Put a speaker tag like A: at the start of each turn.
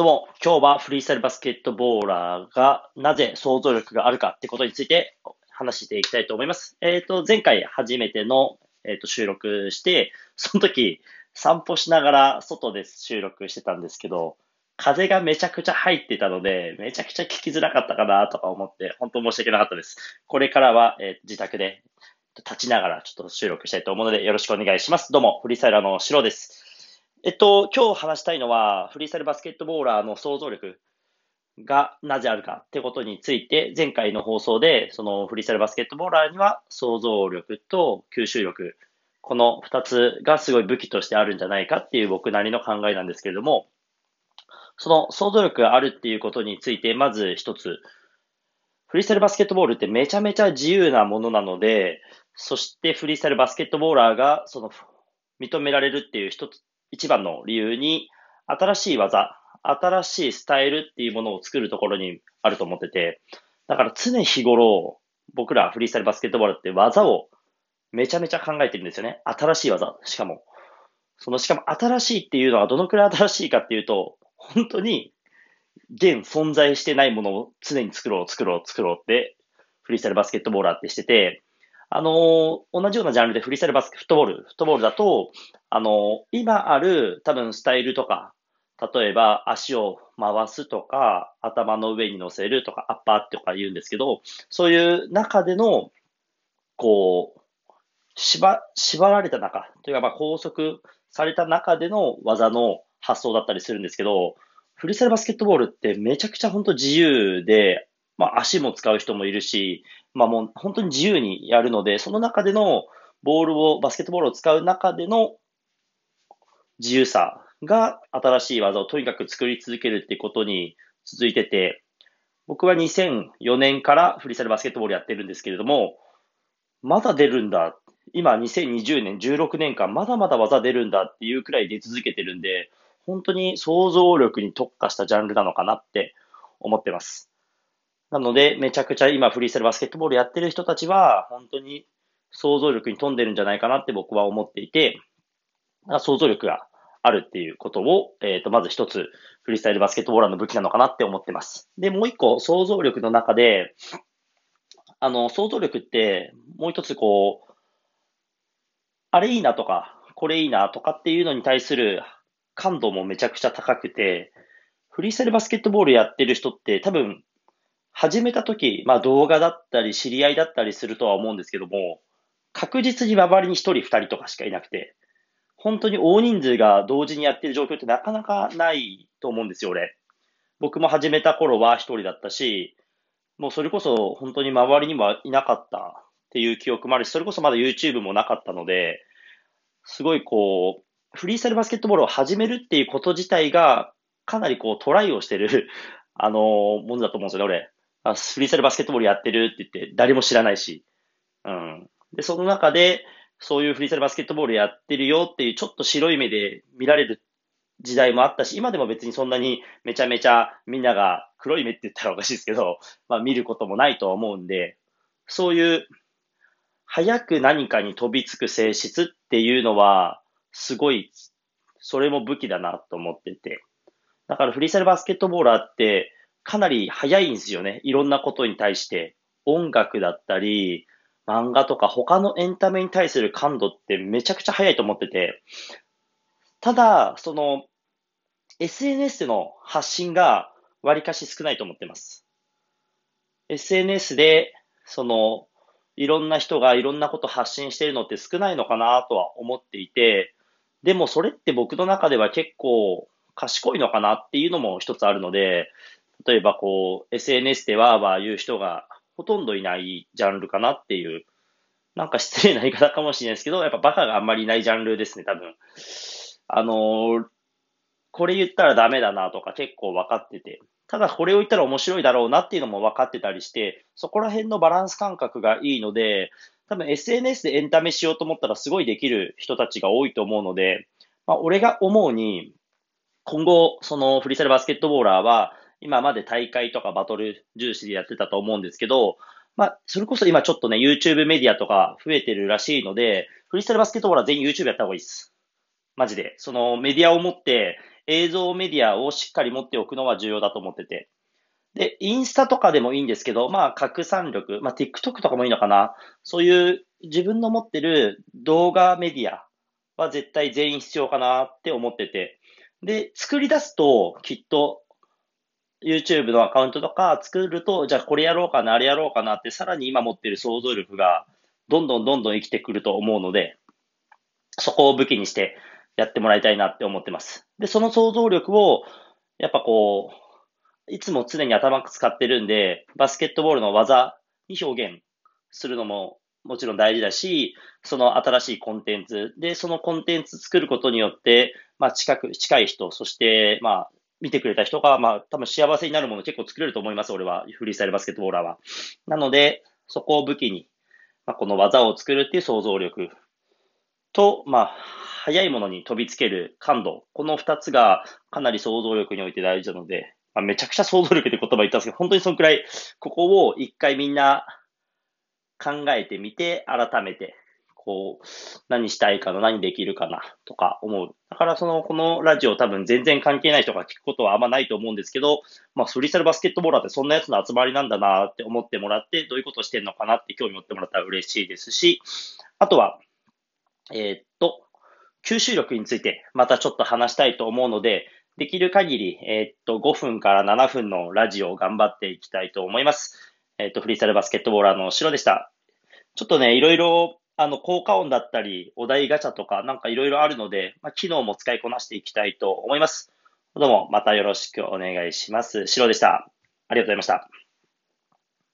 A: どうも、今日はフリースタイルバスケットボーラーがなぜ想像力があるかってことについて話していきたいと思います。えっ、ー、と、前回初めての、えーと、収録して、その時散歩しながら外で収録してたんですけど、風がめちゃくちゃ入ってたので、めちゃくちゃ聞きづらかったかなとか思って、本当申し訳なかったです。これからは、えー、自宅で立ちながらちょっと収録したいと思うのでよろしくお願いします。どうも、フリースタイラーのシロです。えっと、今日話したいのは、フリースタイルバスケットボーラーの想像力がなぜあるかってことについて、前回の放送で、そのフリースタイルバスケットボーラーには想像力と吸収力、この二つがすごい武器としてあるんじゃないかっていう僕なりの考えなんですけれども、その想像力があるっていうことについて、まず一つ、フリースタイルバスケットボールってめちゃめちゃ自由なものなので、そしてフリースタイルバスケットボーラーがその認められるっていう一つ一番の理由に、新しい技、新しいスタイルっていうものを作るところにあると思ってて、だから常日頃、僕らフリースタイルバスケットボールって技をめちゃめちゃ考えてるんですよね。新しい技、しかも。その、しかも新しいっていうのはどのくらい新しいかっていうと、本当に現存在してないものを常に作ろう、作ろう、作ろうって、フリースタイルバスケットボーラーってしてて、あの、同じようなジャンルでフリースタイルバスケットボール、フットボールだと、あの、今ある多分スタイルとか、例えば足を回すとか、頭の上に乗せるとか、アッパーとか言うんですけど、そういう中での、こう、縛、縛られた中、というかまあ拘束された中での技の発想だったりするんですけど、フリースタイルバスケットボールってめちゃくちゃ本当自由で、まあ足も使う人もいるし、まあもう本当に自由にやるので、その中でのボールを、バスケットボールを使う中での自由さが新しい技をとにかく作り続けるっていうことに続いてて、僕は2004年からフリースタイルバスケットボールやってるんですけれども、まだ出るんだ。今2020年、16年間、まだまだ技出るんだっていうくらい出続けてるんで、本当に想像力に特化したジャンルなのかなって思ってます。なので、めちゃくちゃ今フリースタイルバスケットボールやってる人たちは、本当に想像力に富んでるんじゃないかなって僕は思っていて、想像力があるっていうことを、えっ、ー、と、まず一つ、フリースタイルバスケットボーラーの武器なのかなって思ってます。で、もう一個、想像力の中で、あの、想像力って、もう一つこう、あれいいなとか、これいいなとかっていうのに対する感度もめちゃくちゃ高くて、フリースタイルバスケットボールやってる人って多分始めた時、まあ動画だったり知り合いだったりするとは思うんですけども、確実に周りに1人2人とかしかいなくて、本当に大人数が同時にやってる状況ってなかなかないと思うんですよ、俺。僕も始めた頃は1人だったし、もうそれこそ本当に周りにもいなかったっていう記憶もあるし、それこそまだ YouTube もなかったので、すごいこう、フリースタイルバスケットボールを始めるっていうこと自体が、かなりこうトライをしてるあの、ものだと思うんですよね、俺。あフリースタイルバスケットボールやってるって言って、誰も知らないし。うん。で、その中で、そういうフリースタイルバスケットボールやってるよっていう、ちょっと白い目で見られる時代もあったし、今でも別にそんなにめちゃめちゃみんなが黒い目って言ったらおかしいですけど、まあ見ることもないとは思うんで、そういう早く何かに飛びつく性質っていうのは、すごい、それも武器だなと思ってて。だからフリースタイルバスケットボーラーって、かなり早いんですよね。いろんなことに対して。音楽だったり、漫画とか他のエンタメに対する感度ってめちゃくちゃ早いと思ってて、ただ、その、SNS での発信が割かし少ないと思ってます。SNS で、その、いろんな人がいろんなこと発信してるのって少ないのかなとは思っていて、でもそれって僕の中では結構賢いのかなっていうのも一つあるので、例えばこう、SNS でわーわー言う人がほとんどいないジャンルかなっていう、なんか失礼な言い方かもしれないですけど、やっぱバカがあんまりいないジャンルですね、多分。あのー、これ言ったらダメだなとか結構分かってて、ただこれを言ったら面白いだろうなっていうのも分かってたりして、そこら辺のバランス感覚がいいので、多分 SNS でエンタメしようと思ったらすごいできる人たちが多いと思うので、まあ、俺が思うに、今後、そのフリースタイルバスケットボーラーは、今まで大会とかバトル重視でやってたと思うんですけど、まあ、それこそ今ちょっとね、YouTube メディアとか増えてるらしいので、フリースタイルバスケットボールは全員 YouTube やった方がいいです。マジで。そのメディアを持って映像メディアをしっかり持っておくのは重要だと思ってて。で、インスタとかでもいいんですけど、まあ、拡散力、まあ、TikTok とかもいいのかな。そういう自分の持ってる動画メディアは絶対全員必要かなって思ってて。で、作り出すと、きっと YouTube のアカウントとか作ると、じゃあこれやろうかな、あれやろうかなって、さらに今持ってる想像力が、どんどんどんどん生きてくると思うので、そこを武器にしてやってもらいたいなって思ってます。で、その想像力を、やっぱこう、いつも常に頭使ってるんで、バスケットボールの技に表現するのももちろん大事だし、その新しいコンテンツで、そのコンテンツ作ることによって、まあ近く、近い人、そしてまあ見てくれた人が、まあ多分幸せになるもの結構作れると思います、俺は。フリースタイルバスケットボーラーは。なので、そこを武器に、まあ、この技を作るっていう想像力と、まあ、早いものに飛びつける感度。この二つがかなり想像力において大事なので、まあ、めちゃくちゃ想像力って言葉言ったんですけど、本当にそのくらい、ここを一回みんな考えてみて、改めて、こう、何したいかな、何できるかな、とか思う。だからその、このラジオ多分全然関係ない人が聞くことはあんまないと思うんですけど、まあ、フリースタイルバスケットボーラーってそんなやつの集まりなんだなって思ってもらって、どういうことしてんのかなって興味持ってもらったら嬉しいですし、あとは、えー、っと、吸収力についてまたちょっと話したいと思うので、できる限り、えー、っと、5分から7分のラジオを頑張っていきたいと思います。えっ、と、フリースタイルバスケットボーラーの白でした。ちょっとね、いろいろ、あの、効果音だったり、お題ガチャとか、なんかいろいろあるので、まあ、機能も使いこなしていきたいと思います。どうも、またよろしくお願いします。白でした。ありがとうございました。